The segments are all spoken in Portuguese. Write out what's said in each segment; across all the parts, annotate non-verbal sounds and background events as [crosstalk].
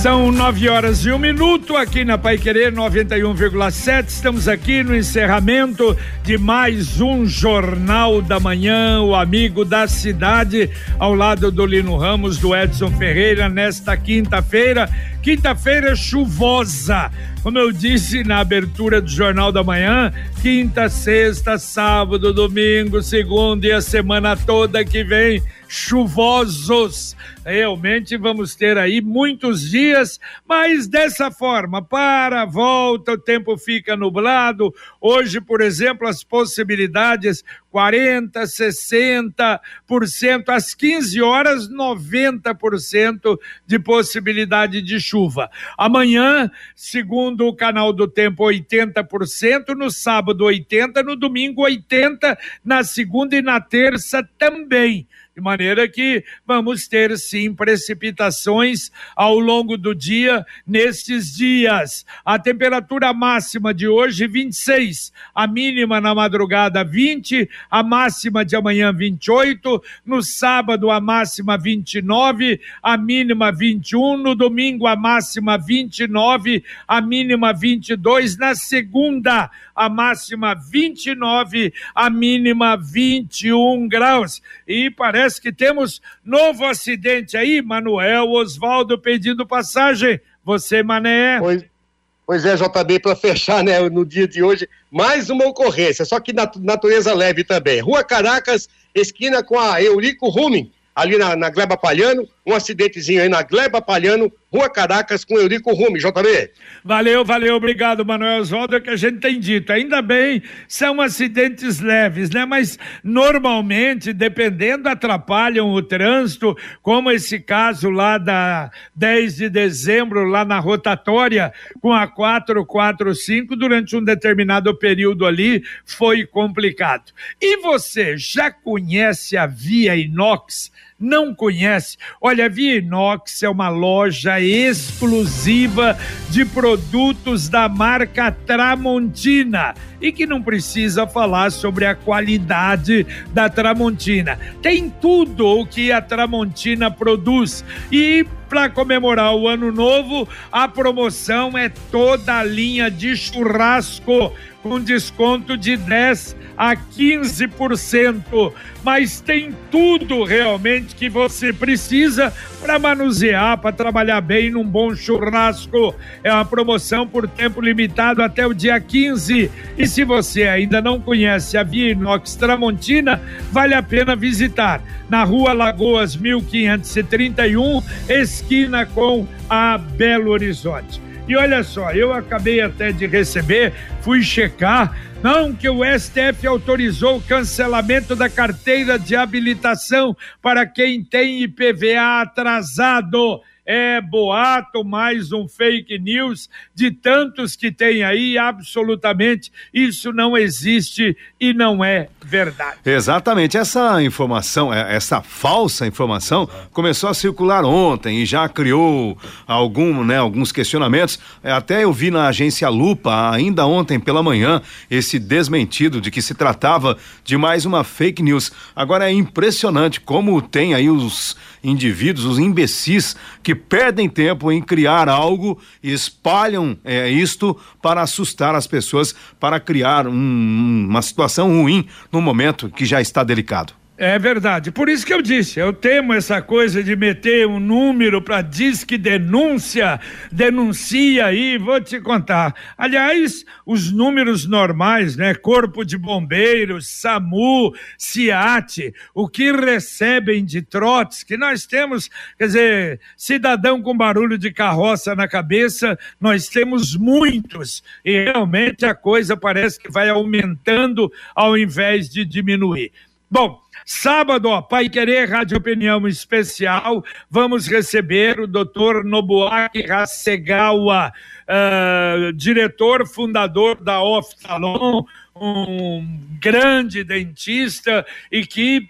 São nove horas e um minuto aqui na Pai Querer 91,7. Estamos aqui no encerramento de mais um Jornal da Manhã, o amigo da cidade, ao lado do Lino Ramos, do Edson Ferreira, nesta quinta-feira. Quinta-feira chuvosa. Como eu disse na abertura do Jornal da Manhã, quinta, sexta, sábado, domingo, segunda e a semana toda que vem chuvosos. Realmente vamos ter aí muitos dias, mas dessa forma, para, volta, o tempo fica nublado. Hoje, por exemplo, as possibilidades 40, 60%, às 15 horas, 90% de possibilidade de chuva. Amanhã, segundo o canal do tempo, 80%, no sábado 80%, no domingo 80%, na segunda e na terça também de maneira que vamos ter sim precipitações ao longo do dia nestes dias. A temperatura máxima de hoje 26, a mínima na madrugada 20, a máxima de amanhã 28, no sábado a máxima 29, a mínima 21, no domingo a máxima 29, a mínima 22, na segunda a máxima 29, a mínima 21 graus. E parece que temos novo acidente aí, Manuel Osvaldo pedindo passagem. Você, Mané. Pois, pois é, JB, para fechar, né, no dia de hoje, mais uma ocorrência, só que natureza leve também. Rua Caracas, esquina com a Eurico Ruming, ali na, na Gleba Palhano, um acidentezinho aí na Gleba Palhano, Rua Caracas, com Eurico Rume, JB. Valeu, valeu, obrigado, Manuel Oswaldo, é que a gente tem dito. Ainda bem, são acidentes leves, né? Mas normalmente, dependendo, atrapalham o trânsito, como esse caso lá da 10 de dezembro, lá na rotatória, com a 445, durante um determinado período ali, foi complicado. E você já conhece a Via Inox? Não conhece, olha, a Via Inox é uma loja exclusiva de produtos da marca Tramontina e que não precisa falar sobre a qualidade da Tramontina. Tem tudo o que a Tramontina produz e para comemorar o ano novo, a promoção é toda a linha de churrasco com desconto de 10 a 15%, mas tem tudo realmente que você precisa para manusear, para trabalhar bem num bom churrasco. É uma promoção por tempo limitado até o dia 15. E se você ainda não conhece a Via Inox Tramontina, vale a pena visitar. Na rua Lagoas 1531, esquina com a Belo Horizonte. E olha só, eu acabei até de receber, fui checar, não que o STF autorizou o cancelamento da carteira de habilitação para quem tem IPVA atrasado é boato, mais um fake news de tantos que tem aí, absolutamente. Isso não existe e não é verdade. Exatamente, essa informação, é, essa falsa informação começou a circular ontem e já criou algum, né, alguns questionamentos. É, até eu vi na agência Lupa ainda ontem pela manhã esse desmentido de que se tratava de mais uma fake news. Agora é impressionante como tem aí os indivíduos, os imbecis que perdem tempo em criar algo e espalham é, isto para assustar as pessoas, para criar um, uma situação ruim no momento que já está delicado. É verdade. Por isso que eu disse, eu temo essa coisa de meter um número para disque denúncia, denuncia aí, vou te contar. Aliás, os números normais, né? Corpo de Bombeiros, SAMU, CIAT, o que recebem de trotes, que nós temos, quer dizer, cidadão com barulho de carroça na cabeça, nós temos muitos. E realmente a coisa parece que vai aumentando ao invés de diminuir. Bom, Sábado, ó, Pai Querer Rádio Opinião Especial, vamos receber o doutor Nobuaki Hasegawa, uh, diretor, fundador da Oftalon, um grande dentista e que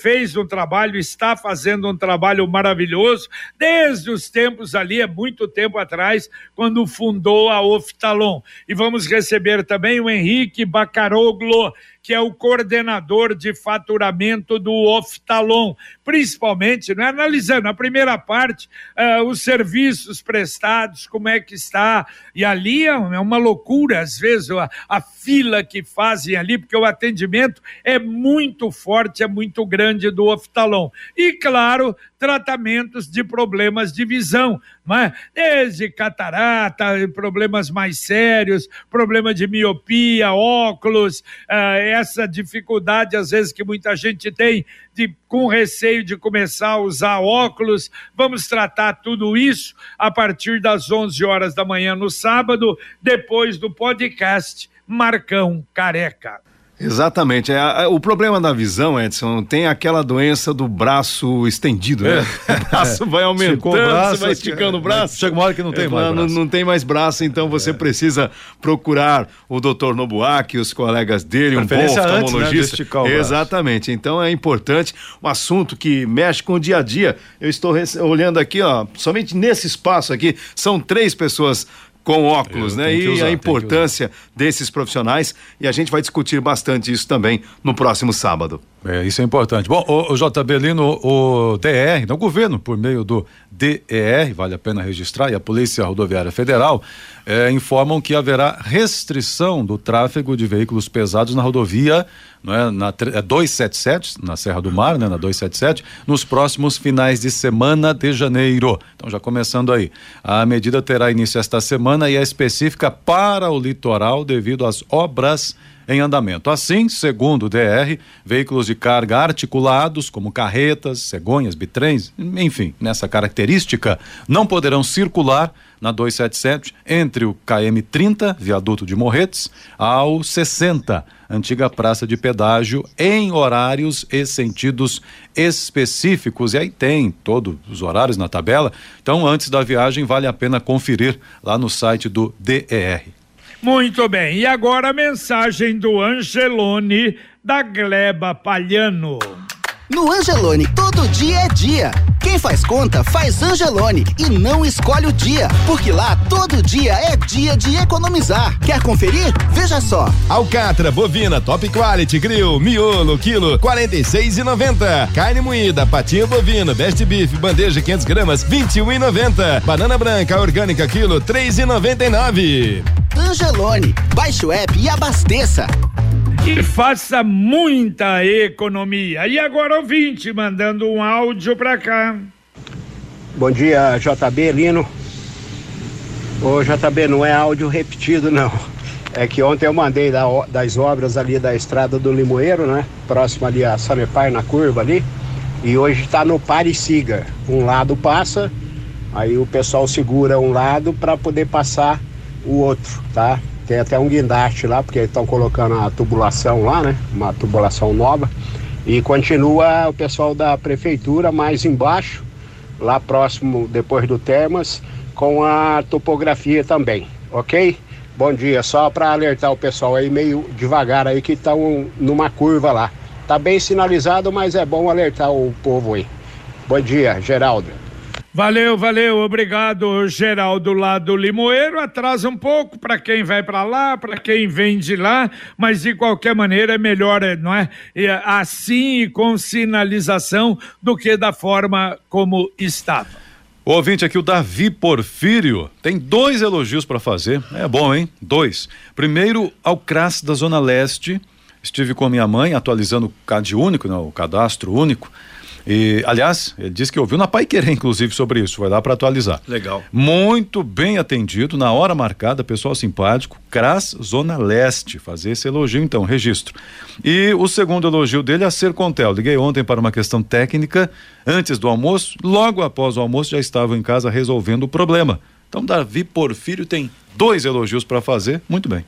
fez um trabalho, está fazendo um trabalho maravilhoso. Desde os tempos ali, há muito tempo atrás, quando fundou a Oftalon. E vamos receber também o Henrique Bacaroglo, que é o coordenador de faturamento do Oftalon, principalmente, né, analisando a primeira parte, uh, os serviços prestados, como é que está, e ali é uma loucura, às vezes, a, a fila que fazem ali, porque o atendimento é muito forte, é muito grande do Oftalon. E, claro, tratamentos de problemas de visão, é? desde catarata, problemas mais sérios, problema de miopia, óculos, uh, essa dificuldade às vezes que muita gente tem de com receio de começar a usar óculos. Vamos tratar tudo isso a partir das 11 horas da manhã no sábado, depois do podcast Marcão Careca. Exatamente. É, o problema da visão, Edson, tem aquela doença do braço estendido, né? É. [laughs] O braço vai aumentando, braço, você vai esticando o braço. Chega uma hora que não tem é, mais não, não, tem mais braço, então você é. precisa procurar o doutor Nobuaki, os colegas dele, um bom oftalmologista. Antes, né, Exatamente. Então é importante, um assunto que mexe com o dia a dia. Eu estou olhando aqui, ó, somente nesse espaço aqui, são três pessoas com óculos, Eu né? E usar, a importância desses profissionais. E a gente vai discutir bastante isso também no próximo sábado. É, isso é importante. Bom, o, o JB Lino, o DR, né, o governo, por meio do DER, vale a pena registrar, e a Polícia Rodoviária Federal, é, informam que haverá restrição do tráfego de veículos pesados na rodovia não é, na é 277, na Serra do Mar, né, na 277, nos próximos finais de semana de janeiro. Então, já começando aí. A medida terá início esta semana e é específica para o litoral devido às obras em andamento. Assim, segundo o DR, veículos de carga articulados, como carretas, cegonhas, bitrens, enfim, nessa característica, não poderão circular na 277 entre o KM 30, viaduto de Morretes, ao 60, antiga praça de pedágio, em horários e sentidos específicos. E aí tem todos os horários na tabela. Então, antes da viagem, vale a pena conferir lá no site do DER. Muito bem, e agora a mensagem do Angelone da Gleba Palhano. No Angelone, todo dia é dia. Quem faz conta, faz Angelone e não escolhe o dia, porque lá todo dia é dia de economizar. Quer conferir? Veja só. Alcatra, bovina, top quality, grill, miolo, quilo, 46,90. Carne moída, patinho bovino, best beef, bandeja 500 gramas, 21,90. Banana branca, orgânica, quilo, 3,99. Angelone, baixe o app e abasteça e faça muita economia. E agora, ouvinte, mandando um áudio para cá. Bom dia, JB Lino. Ô, JB, não é áudio repetido, não. É que ontem eu mandei da, das obras ali da estrada do Limoeiro, né? Próximo ali a Sanepar, na curva ali. E hoje está no pare siga. Um lado passa, aí o pessoal segura um lado para poder passar o outro, tá? Tem até um guindaste lá, porque estão colocando a tubulação lá, né? Uma tubulação nova. E continua o pessoal da prefeitura mais embaixo, lá próximo, depois do Termas, com a topografia também, ok? Bom dia, só para alertar o pessoal aí meio devagar aí que estão numa curva lá. Tá bem sinalizado, mas é bom alertar o povo aí. Bom dia, Geraldo. Valeu, valeu, obrigado, Geraldo lá do Limoeiro. Atrasa um pouco para quem vai para lá, para quem vem de lá, mas de qualquer maneira é melhor, não é? Assim e com sinalização do que da forma como estava. O ouvinte aqui, o Davi Porfírio, tem dois elogios para fazer. É bom, hein? Dois. Primeiro, ao CRAS da Zona Leste. Estive com minha mãe atualizando o CAD único, não, o cadastro único. E, aliás, ele disse que ouviu na Pai Querer, inclusive, sobre isso. Vai lá para atualizar. Legal. Muito bem atendido, na hora marcada, pessoal simpático. CRAS Zona Leste. Fazer esse elogio, então, registro. E o segundo elogio dele é a Sercontel. Liguei ontem para uma questão técnica, antes do almoço. Logo após o almoço, já estavam em casa resolvendo o problema. Então, Davi Porfírio tem dois elogios para fazer. Muito bem.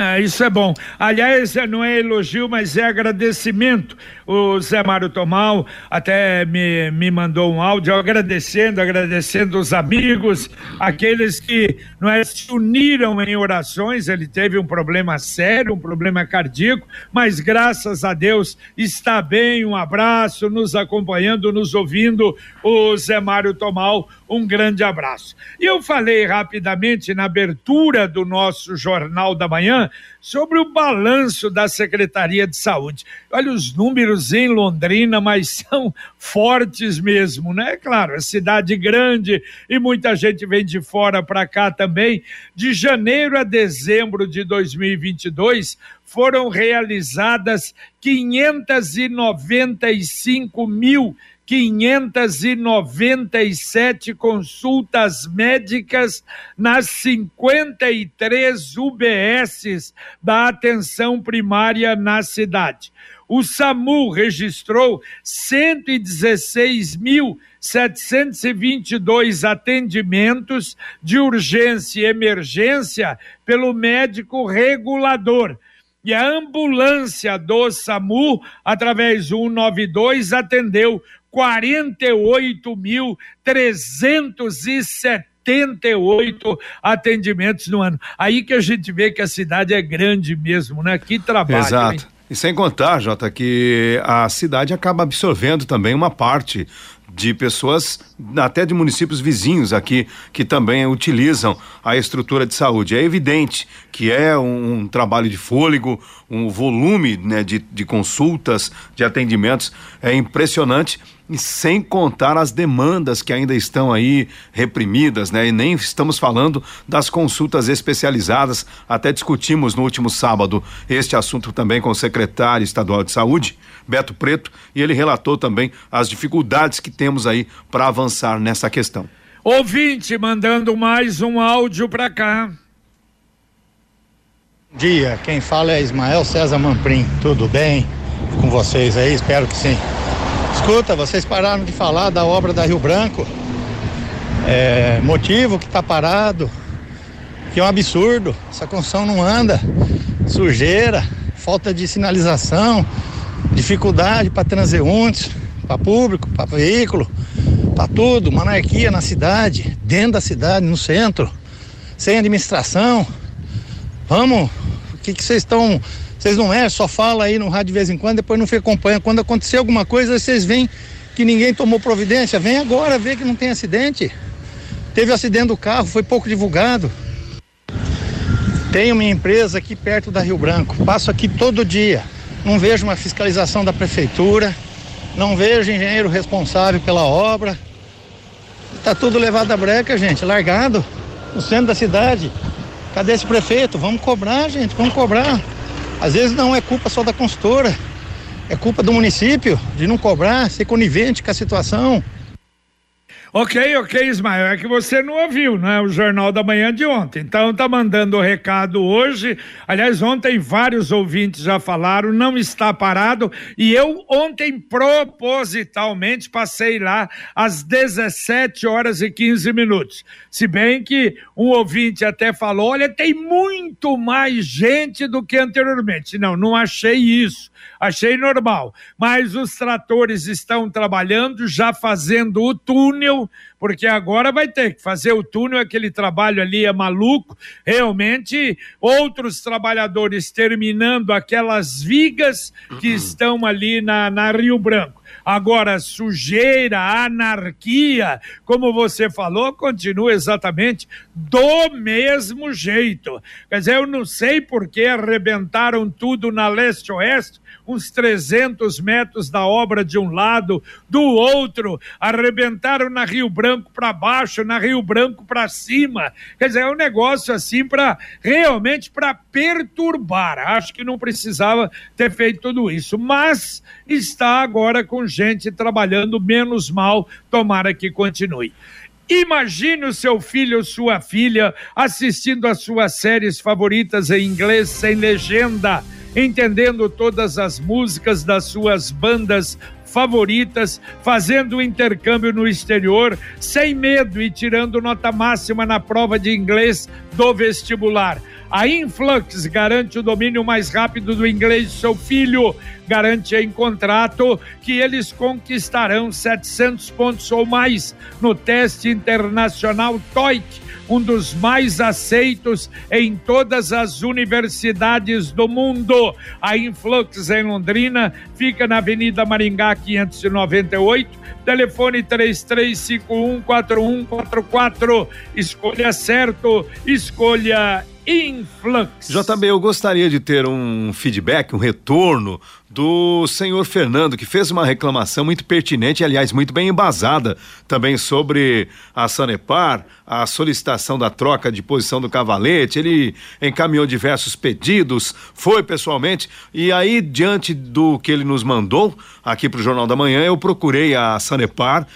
Ah, isso é bom. Aliás, não é elogio, mas é agradecimento. O Zé Mário Tomal até me, me mandou um áudio agradecendo, agradecendo os amigos, aqueles que não é, se uniram em orações. Ele teve um problema sério, um problema cardíaco, mas graças a Deus está bem. Um abraço, nos acompanhando, nos ouvindo. O Zé Mário Tomal, um grande abraço. Eu falei rapidamente na abertura do nosso Jornal da Manhã sobre o balanço da Secretaria de Saúde. Olha os números em Londrina, mas são fortes mesmo, né? Claro, é cidade grande e muita gente vem de fora para cá também. De janeiro a dezembro de 2022, foram realizadas 595 mil 597 consultas médicas nas 53 UBSs da atenção primária na cidade. O SAMU registrou 116.722 atendimentos de urgência e emergência pelo médico regulador. E a ambulância do SAMU, através do 192, atendeu 48.378 atendimentos no ano. Aí que a gente vê que a cidade é grande mesmo, né? Que trabalho. Exato. Hein? E sem contar, Jota, que a cidade acaba absorvendo também uma parte de pessoas, até de municípios vizinhos aqui, que também utilizam a estrutura de saúde. É evidente que é um, um trabalho de fôlego, um volume né, de, de consultas, de atendimentos, é impressionante e sem contar as demandas que ainda estão aí reprimidas, né? E nem estamos falando das consultas especializadas. Até discutimos no último sábado este assunto também com o secretário estadual de saúde, Beto Preto, e ele relatou também as dificuldades que temos aí para avançar nessa questão. Ouvinte mandando mais um áudio para cá. Dia, quem fala é Ismael César Mamprim. Tudo bem com vocês aí? Espero que sim. Escuta, vocês pararam de falar da obra da Rio Branco. É, motivo que está parado, que é um absurdo. Essa construção não anda. Sujeira, falta de sinalização, dificuldade para transeuntes, para público, para veículo, para tudo. Uma anarquia na cidade, dentro da cidade, no centro, sem administração. Vamos, o que vocês estão vocês não é, só fala aí no rádio de vez em quando, depois não fica acompanhando. Quando acontecer alguma coisa, vocês veem que ninguém tomou providência. Vem agora ver que não tem acidente. Teve acidente do carro, foi pouco divulgado. Tem uma empresa aqui perto da Rio Branco. Passo aqui todo dia. Não vejo uma fiscalização da prefeitura. Não vejo engenheiro responsável pela obra. Tá tudo levado a breca, gente, largado no centro da cidade. Cadê esse prefeito? Vamos cobrar, gente, vamos cobrar. Às vezes não é culpa só da consultora, é culpa do município de não cobrar, ser conivente com a situação. Ok, ok, Ismael, é que você não ouviu, né? O Jornal da Manhã de ontem. Então tá mandando o recado hoje. Aliás, ontem vários ouvintes já falaram, não está parado. E eu ontem propositalmente passei lá às 17 horas e 15 minutos. Se bem que um ouvinte até falou: olha, tem muito mais gente do que anteriormente. Não, não achei isso achei normal. Mas os tratores estão trabalhando, já fazendo o túnel, porque agora vai ter que fazer o túnel, aquele trabalho ali é maluco. Realmente, outros trabalhadores terminando aquelas vigas que uhum. estão ali na, na Rio Branco. Agora, sujeira, anarquia, como você falou, continua exatamente do mesmo jeito. Quer dizer, eu não sei por que arrebentaram tudo na leste-oeste, uns 300 metros da obra de um lado, do outro, arrebentaram na Rio Branco para baixo, na Rio Branco para cima. Quer dizer, é um negócio assim para realmente para perturbar. Acho que não precisava ter feito tudo isso, mas está agora com gente trabalhando menos mal, tomara que continue. Imagine o seu filho ou sua filha assistindo às suas séries favoritas em inglês sem legenda entendendo todas as músicas das suas bandas favoritas, fazendo intercâmbio no exterior, sem medo e tirando nota máxima na prova de inglês do vestibular. A Influx garante o domínio mais rápido do inglês do seu filho. Garante em contrato que eles conquistarão 700 pontos ou mais no teste internacional TOEIC um dos mais aceitos em todas as universidades do mundo. A Influx em Londrina fica na Avenida Maringá 598, telefone 33514144. Escolha certo, escolha Influx. JB, eu gostaria de ter um feedback, um retorno do senhor Fernando, que fez uma reclamação muito pertinente, aliás, muito bem embasada também sobre a Sanepar, a solicitação da troca de posição do cavalete. Ele encaminhou diversos pedidos, foi pessoalmente, e aí, diante do que ele nos mandou aqui para o Jornal da Manhã, eu procurei a Sanepar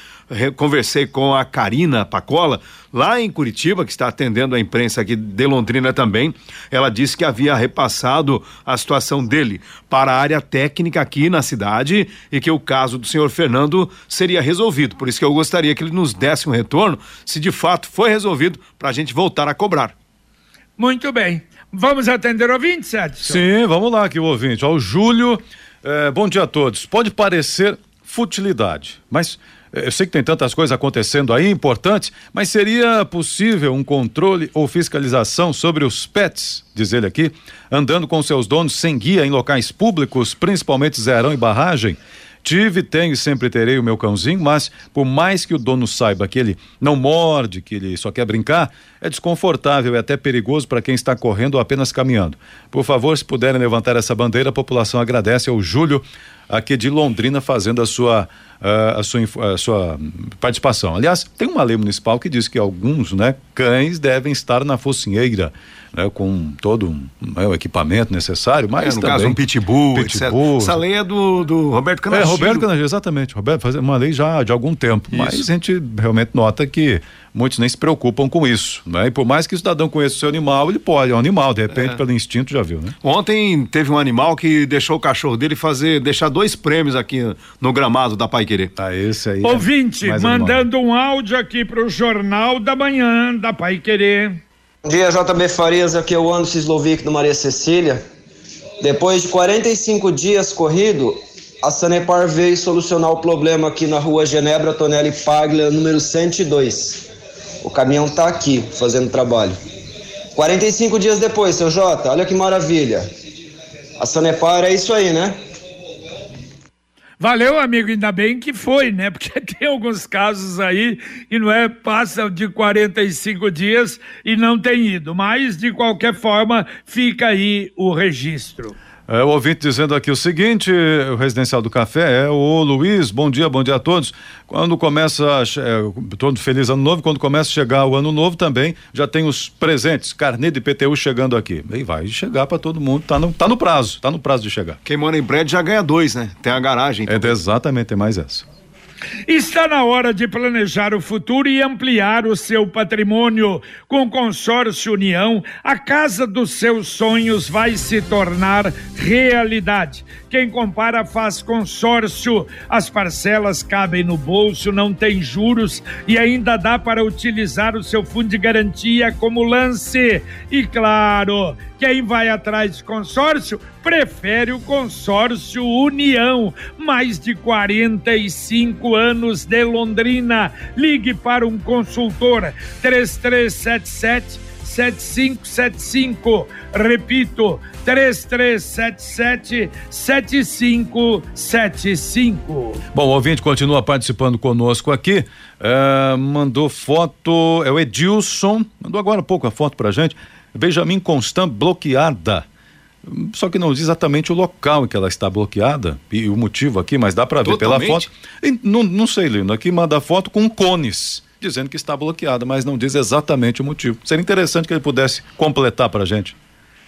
conversei com a Karina Pacola, lá em Curitiba, que está atendendo a imprensa aqui de Londrina também. Ela disse que havia repassado a situação dele para a área técnica aqui na cidade e que o caso do senhor Fernando seria resolvido. Por isso que eu gostaria que ele nos desse um retorno, se de fato foi resolvido, para a gente voltar a cobrar. Muito bem. Vamos atender o ouvinte, Sérgio? Sim, vamos lá aqui o ouvinte. Ó, o Júlio, eh, bom dia a todos. Pode parecer futilidade, mas eu sei que tem tantas coisas acontecendo aí importantes, mas seria possível um controle ou fiscalização sobre os pets, diz ele aqui, andando com seus donos sem guia em locais públicos, principalmente zerão e barragem? Tive, tenho e sempre terei o meu cãozinho, mas por mais que o dono saiba que ele não morde, que ele só quer brincar, é desconfortável e até perigoso para quem está correndo ou apenas caminhando. Por favor, se puderem levantar essa bandeira, a população agradece ao Júlio, aqui de Londrina, fazendo a sua uh, a, sua, a sua participação. Aliás, tem uma lei municipal que diz que alguns né, cães devem estar na focinheira. Né, com todo um, né, o equipamento necessário, mas é, no também, caso um pitbull, pitbull Essa lei é do, do Roberto Canagiro. É, Roberto Canagiro, exatamente. Roberto faz uma lei já de algum tempo, isso. mas a gente realmente nota que muitos nem se preocupam com isso, né? E por mais que o cidadão conheça o seu animal, ele pode, é um animal, de repente, é. pelo instinto, já viu, né? Ontem teve um animal que deixou o cachorro dele fazer, deixar dois prêmios aqui no gramado da Pai Querer. Ah, esse aí. Ouvinte, é mandando animal. um áudio aqui pro Jornal da Manhã da Pai Querer. Bom dia, JB Farias, aqui é o Anderson Slovic do Maria Cecília. Depois de 45 dias corrido, a Sanepar veio solucionar o problema aqui na rua Genebra Tonelli Paglia, número 102. O caminhão tá aqui fazendo trabalho. 45 dias depois, seu Jota, olha que maravilha. A Sanepar é isso aí, né? Valeu, amigo, ainda bem que foi, né? Porque [laughs] tem alguns casos aí que não é passa de 45 dias e não tem ido, mas de qualquer forma fica aí o registro. É, o ouvinte dizendo aqui o seguinte: o residencial do café é o Luiz, bom dia, bom dia a todos. Quando começa, é, todo feliz ano novo, quando começa a chegar o ano novo também, já tem os presentes, carnê de PTU chegando aqui. E vai chegar para todo mundo, tá no, tá no prazo, tá no prazo de chegar. Quem mora em prédio já ganha dois, né? Tem a garagem. É, exatamente, tem mais essa. Está na hora de planejar o futuro e ampliar o seu patrimônio. Com o Consórcio União, a casa dos seus sonhos vai se tornar realidade. Quem compara faz consórcio. As parcelas cabem no bolso, não tem juros e ainda dá para utilizar o seu fundo de garantia como lance. E claro, quem vai atrás de consórcio prefere o consórcio União. Mais de 45 anos de Londrina. Ligue para um consultor 3377 7575. Repito, 3377 7575. Bom, o ouvinte continua participando conosco aqui. Uh, mandou foto, é o Edilson, mandou agora um pouco a foto pra gente. Benjamin Constant bloqueada. Só que não diz exatamente o local em que ela está bloqueada e o motivo aqui, mas dá para ver pela foto. E, não, não sei, Lino, aqui manda foto com cones dizendo que está bloqueada, mas não diz exatamente o motivo. Seria interessante que ele pudesse completar para a gente.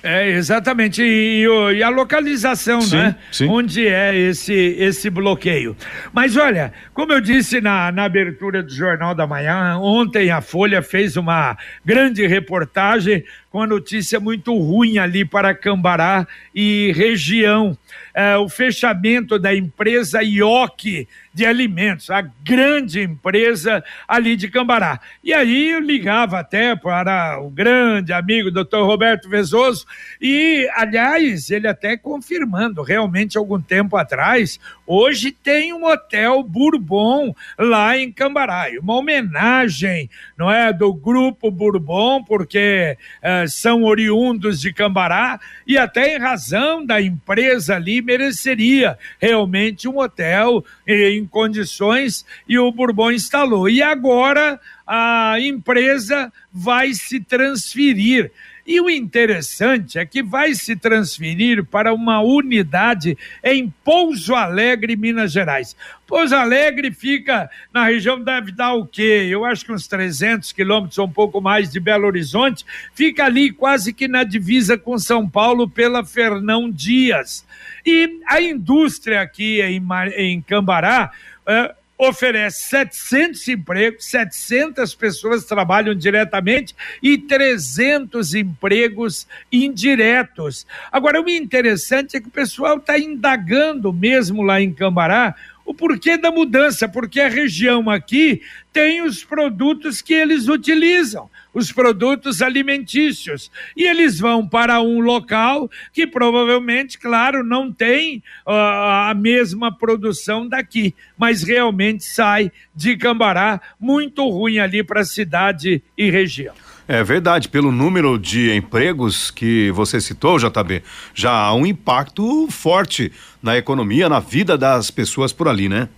É, exatamente. E, e, a localização, sim, né? Sim. Onde é esse, esse bloqueio. Mas olha, como eu disse na, na abertura do Jornal da Manhã, ontem a Folha fez uma grande reportagem com a notícia muito ruim ali para Cambará e região. É, o fechamento da empresa IOC de alimentos, a grande empresa ali de Cambará. E aí eu ligava até para o grande amigo doutor Roberto Vezoso, e, aliás, ele até confirmando, realmente, algum tempo atrás, hoje tem um hotel Bourbon lá em Cambará, uma homenagem, não é, do grupo Bourbon, porque eh, são oriundos de Cambará, e até em razão da empresa ali, mereceria realmente um hotel em em condições e o Bourbon instalou. E agora a empresa vai se transferir. E o interessante é que vai se transferir para uma unidade em Pouso Alegre, Minas Gerais. Pouso Alegre fica na região, deve dar o quê? Eu acho que uns 300 quilômetros um pouco mais de Belo Horizonte. Fica ali quase que na divisa com São Paulo pela Fernão Dias. E a indústria aqui em, em Cambará. Uh, oferece 700 empregos, 700 pessoas trabalham diretamente e 300 empregos indiretos. Agora, o interessante é que o pessoal está indagando mesmo lá em Cambará o porquê da mudança, porque a região aqui tem os produtos que eles utilizam os produtos alimentícios. E eles vão para um local que provavelmente, claro, não tem uh, a mesma produção daqui, mas realmente sai de Cambará muito ruim ali para a cidade e região. É verdade, pelo número de empregos que você citou, JB, já há um impacto forte na economia, na vida das pessoas por ali, né?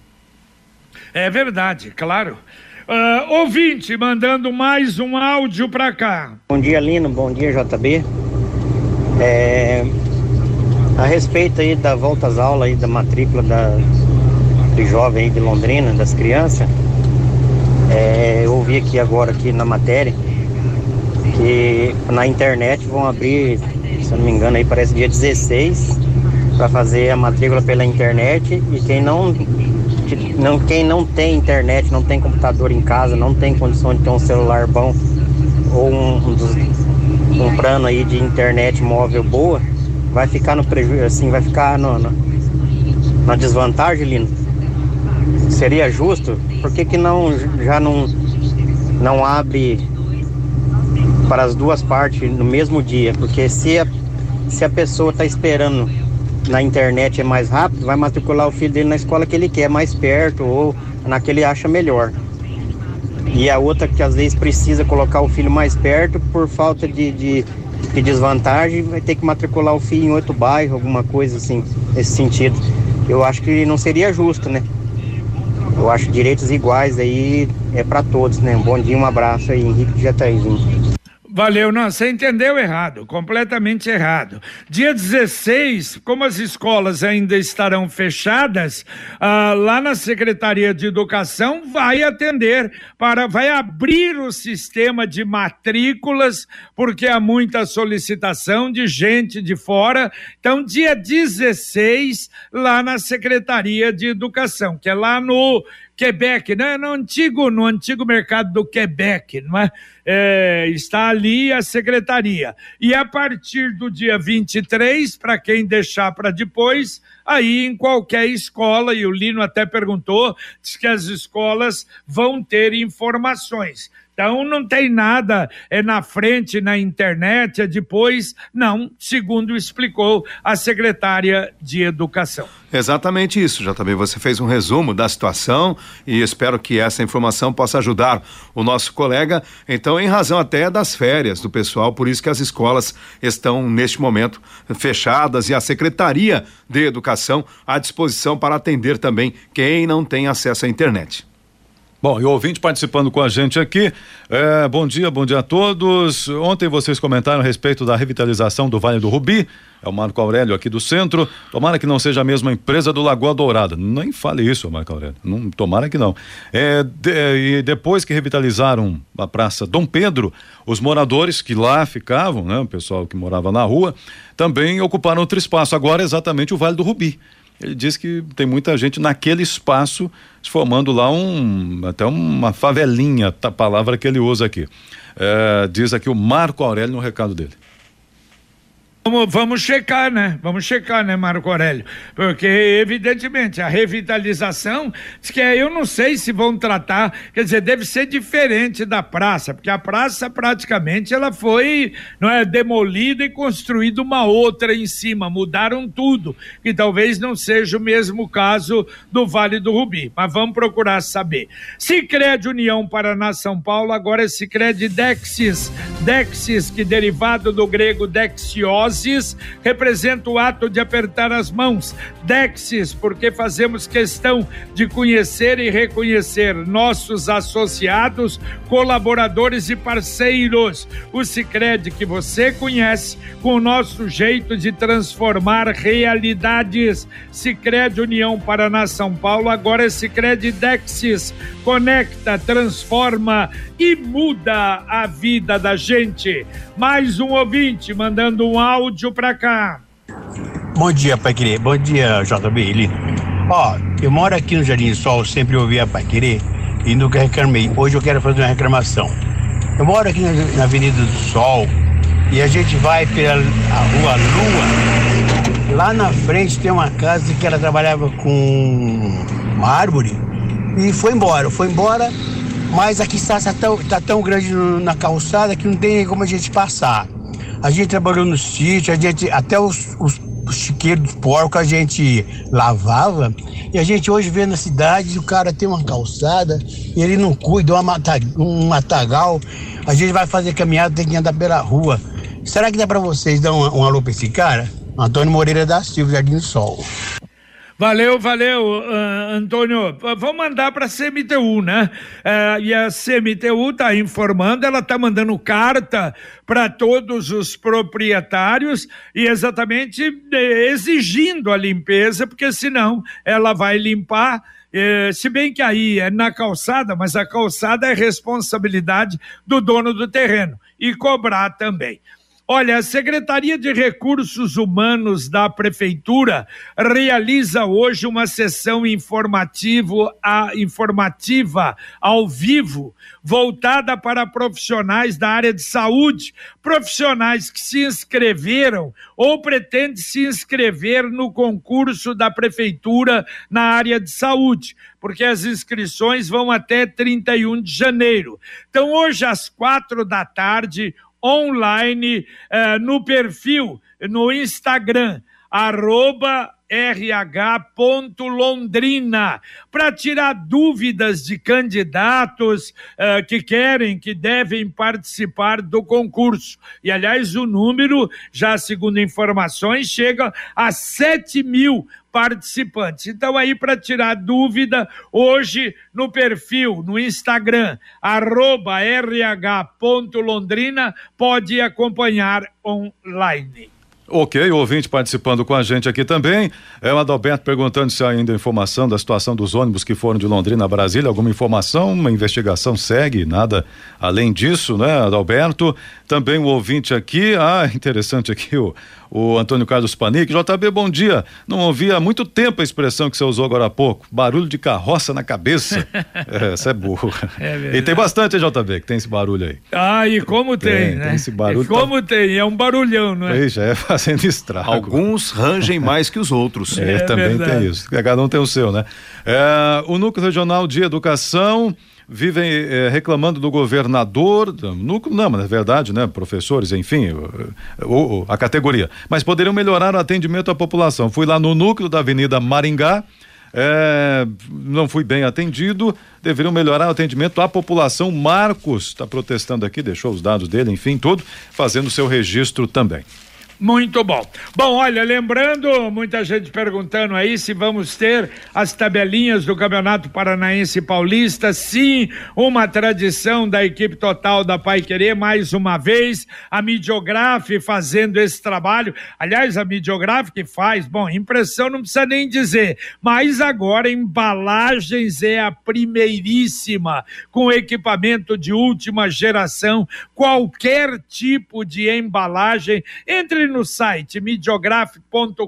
É verdade, claro. Uh, ouvinte, mandando mais um áudio para cá. Bom dia, Lino. Bom dia, JB. É, a respeito aí da volta às aulas aí da matrícula da, do jovem aí de Londrina, das crianças, é, eu ouvi aqui agora aqui na matéria que na internet vão abrir, se eu não me engano aí parece dia 16, para fazer a matrícula pela internet e quem não não, quem não tem internet, não tem computador em casa, não tem condição de ter um celular bom ou um, um, um plano aí de internet móvel boa, vai ficar no prejuízo, assim, vai ficar no, no, na desvantagem, Lino. Seria justo? Por que, que não já não, não abre para as duas partes no mesmo dia? Porque se a, se a pessoa está esperando na internet é mais rápido, vai matricular o filho dele na escola que ele quer, mais perto ou na que ele acha melhor. E a outra que às vezes precisa colocar o filho mais perto por falta de, de, de desvantagem, vai ter que matricular o filho em outro bairro, alguma coisa assim, nesse sentido. Eu acho que não seria justo, né? Eu acho direitos iguais aí é para todos, né? Um bom dia, um abraço aí, Henrique de Jataizinho. Valeu, não, você entendeu errado, completamente errado. Dia 16, como as escolas ainda estarão fechadas, ah, lá na Secretaria de Educação vai atender para, vai abrir o sistema de matrículas, porque há muita solicitação de gente de fora. Então, dia 16, lá na Secretaria de Educação, que é lá no Quebec, né? no antigo, no antigo mercado do Quebec, não é? é? Está ali a secretaria. E a partir do dia 23, para quem deixar para depois, aí em qualquer escola, e o Lino até perguntou, diz que as escolas vão ter informações. Então não tem nada é na frente na internet, é depois, não, segundo explicou a secretária de Educação. Exatamente isso, já também você fez um resumo da situação e espero que essa informação possa ajudar o nosso colega, então em razão até das férias do pessoal, por isso que as escolas estão neste momento fechadas e a Secretaria de Educação à disposição para atender também quem não tem acesso à internet. Bom, e o ouvinte participando com a gente aqui. É, bom dia, bom dia a todos. Ontem vocês comentaram a respeito da revitalização do Vale do Rubi. É o Marco Aurélio aqui do centro. Tomara que não seja a mesma empresa do Lagoa Dourada. Nem fale isso, Marco Aurélio. Não, tomara que não. É, de, e depois que revitalizaram a Praça Dom Pedro, os moradores que lá ficavam, né, o pessoal que morava na rua, também ocuparam outro espaço. Agora exatamente o Vale do Rubi. Ele diz que tem muita gente naquele espaço formando lá um até uma favelinha, a palavra que ele usa aqui. É, diz aqui o Marco Aurélio no recado dele. Vamos, vamos checar, né? Vamos checar, né, Marco Aurélio? Porque, evidentemente, a revitalização, diz que é, eu não sei se vão tratar, quer dizer, deve ser diferente da praça, porque a praça praticamente ela foi não é, demolida e construída uma outra em cima, mudaram tudo, que talvez não seja o mesmo caso do Vale do Rubi, mas vamos procurar saber. Sicredi União Paraná São Paulo, agora é Sicredi Dexis, Dexis, que derivado do grego dexiose, representa o ato de apertar as mãos. Dexis, porque fazemos questão de conhecer e reconhecer nossos associados, colaboradores e parceiros. O Sicredi que você conhece, com o nosso jeito de transformar realidades. Sicredi União Paraná São Paulo, agora é Sicredi Dexis. Conecta, transforma e muda a vida da gente. Mais um ouvinte mandando um áudio para cá. Bom dia, Pai Querer. Bom dia, JB. Ó, eu moro aqui no Jardim Sol, sempre ouvi a Pai Querer e nunca reclamei. Hoje eu quero fazer uma reclamação. Eu moro aqui na, na Avenida do Sol e a gente vai pela Rua Lua. Lá na frente tem uma casa que ela trabalhava com mármore e foi embora. Foi embora mas aqui está, está, tão, está tão grande na calçada que não tem como a gente passar. A gente trabalhou no sítio, a gente, até os, os, chiqueiros dos porcos a gente lavava, e a gente hoje vê na cidade, o cara tem uma calçada e ele não cuida, uma mata, um matagal, a gente vai fazer caminhada, tem que andar pela rua. Será que dá para vocês dar um, um alô para esse cara? Antônio Moreira da Silva, Jardim do Sol. Valeu, valeu, uh, Antônio. Vamos mandar para a CMTU, né? Uh, e a CMTU está informando, ela está mandando carta para todos os proprietários e exatamente eh, exigindo a limpeza, porque senão ela vai limpar. Se bem que aí é na calçada, mas a calçada é responsabilidade do dono do terreno e cobrar também. Olha, a Secretaria de Recursos Humanos da Prefeitura realiza hoje uma sessão informativo, a, informativa ao vivo, voltada para profissionais da área de saúde, profissionais que se inscreveram ou pretendem se inscrever no concurso da Prefeitura na área de saúde porque as inscrições vão até 31 de janeiro. Então, hoje, às quatro da tarde, online uh, no perfil, no Instagram, arroba rh.londrina para tirar dúvidas de candidatos uh, que querem, que devem participar do concurso. E, aliás, o número, já segundo informações, chega a 7 mil participantes. Então, aí, para tirar dúvida, hoje no perfil, no Instagram, rh.londrina, pode acompanhar online. Ok, o ouvinte participando com a gente aqui também. É o Adalberto perguntando se há ainda informação da situação dos ônibus que foram de Londrina a Brasília. Alguma informação? Uma investigação segue, nada além disso, né, Adalberto? Também o ouvinte aqui, ah, interessante aqui o, o Antônio Carlos Panic. JB, bom dia. Não ouvi há muito tempo a expressão que você usou agora há pouco. Barulho de carroça na cabeça. [laughs] é, essa é burra. É e tem bastante, JB, que tem esse barulho aí. Ah, e como tem, tem né? Tem esse barulho. E como tá... tem, é um barulhão, não é? Já é fazendo estrago. Alguns rangem mais que os outros. [laughs] É, é também verdade. tem isso. Cada um tem o seu, né? É, o Núcleo Regional de Educação vivem eh, reclamando do governador, núcleo, não, mas na verdade, né, professores, enfim, o, o, a categoria, mas poderiam melhorar o atendimento à população. Fui lá no núcleo da Avenida Maringá, é, não fui bem atendido, deveriam melhorar o atendimento à população. Marcos está protestando aqui, deixou os dados dele, enfim, tudo, fazendo seu registro também. Muito bom. Bom, olha, lembrando, muita gente perguntando aí se vamos ter as tabelinhas do Campeonato Paranaense Paulista. Sim, uma tradição da equipe total da Pai Querer, mais uma vez, a Midiografe fazendo esse trabalho. Aliás, a Midiografe que faz, bom, impressão não precisa nem dizer, mas agora embalagens é a primeiríssima, com equipamento de última geração, qualquer tipo de embalagem, entre No site midiograf.com.br,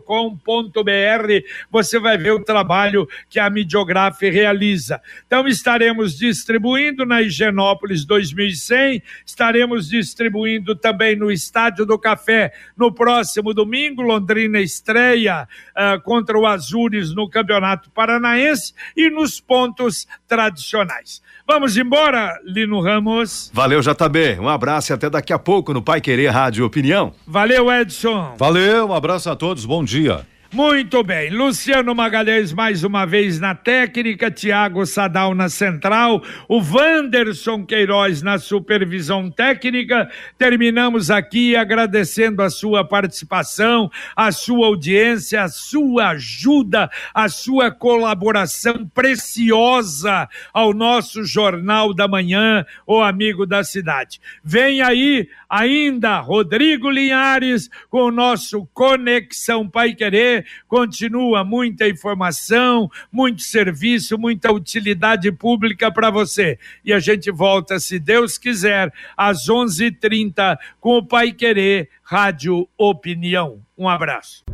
você vai ver o trabalho que a Midiograf realiza. Então estaremos distribuindo na Higienópolis 2100, estaremos distribuindo também no Estádio do Café no próximo domingo, Londrina estreia uh, contra o Azures no Campeonato Paranaense e nos pontos tradicionais. Vamos embora, Lino Ramos. Valeu, JB. Um abraço e até daqui a pouco no Pai Querer Rádio Opinião. Valeu, Edson. Valeu, um abraço a todos, bom dia. Muito bem, Luciano Magalhães mais uma vez na técnica, Tiago Sadal na central, o Wanderson Queiroz na supervisão técnica. Terminamos aqui agradecendo a sua participação, a sua audiência, a sua ajuda, a sua colaboração preciosa ao nosso Jornal da Manhã, o Amigo da Cidade. Vem aí ainda Rodrigo Linhares com o nosso Conexão Pai Querer continua muita informação, muito serviço, muita utilidade pública para você. E a gente volta, se Deus quiser, às 11:30 com o Pai Querer Rádio Opinião. Um abraço.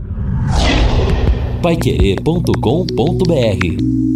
Paiquerê.com.br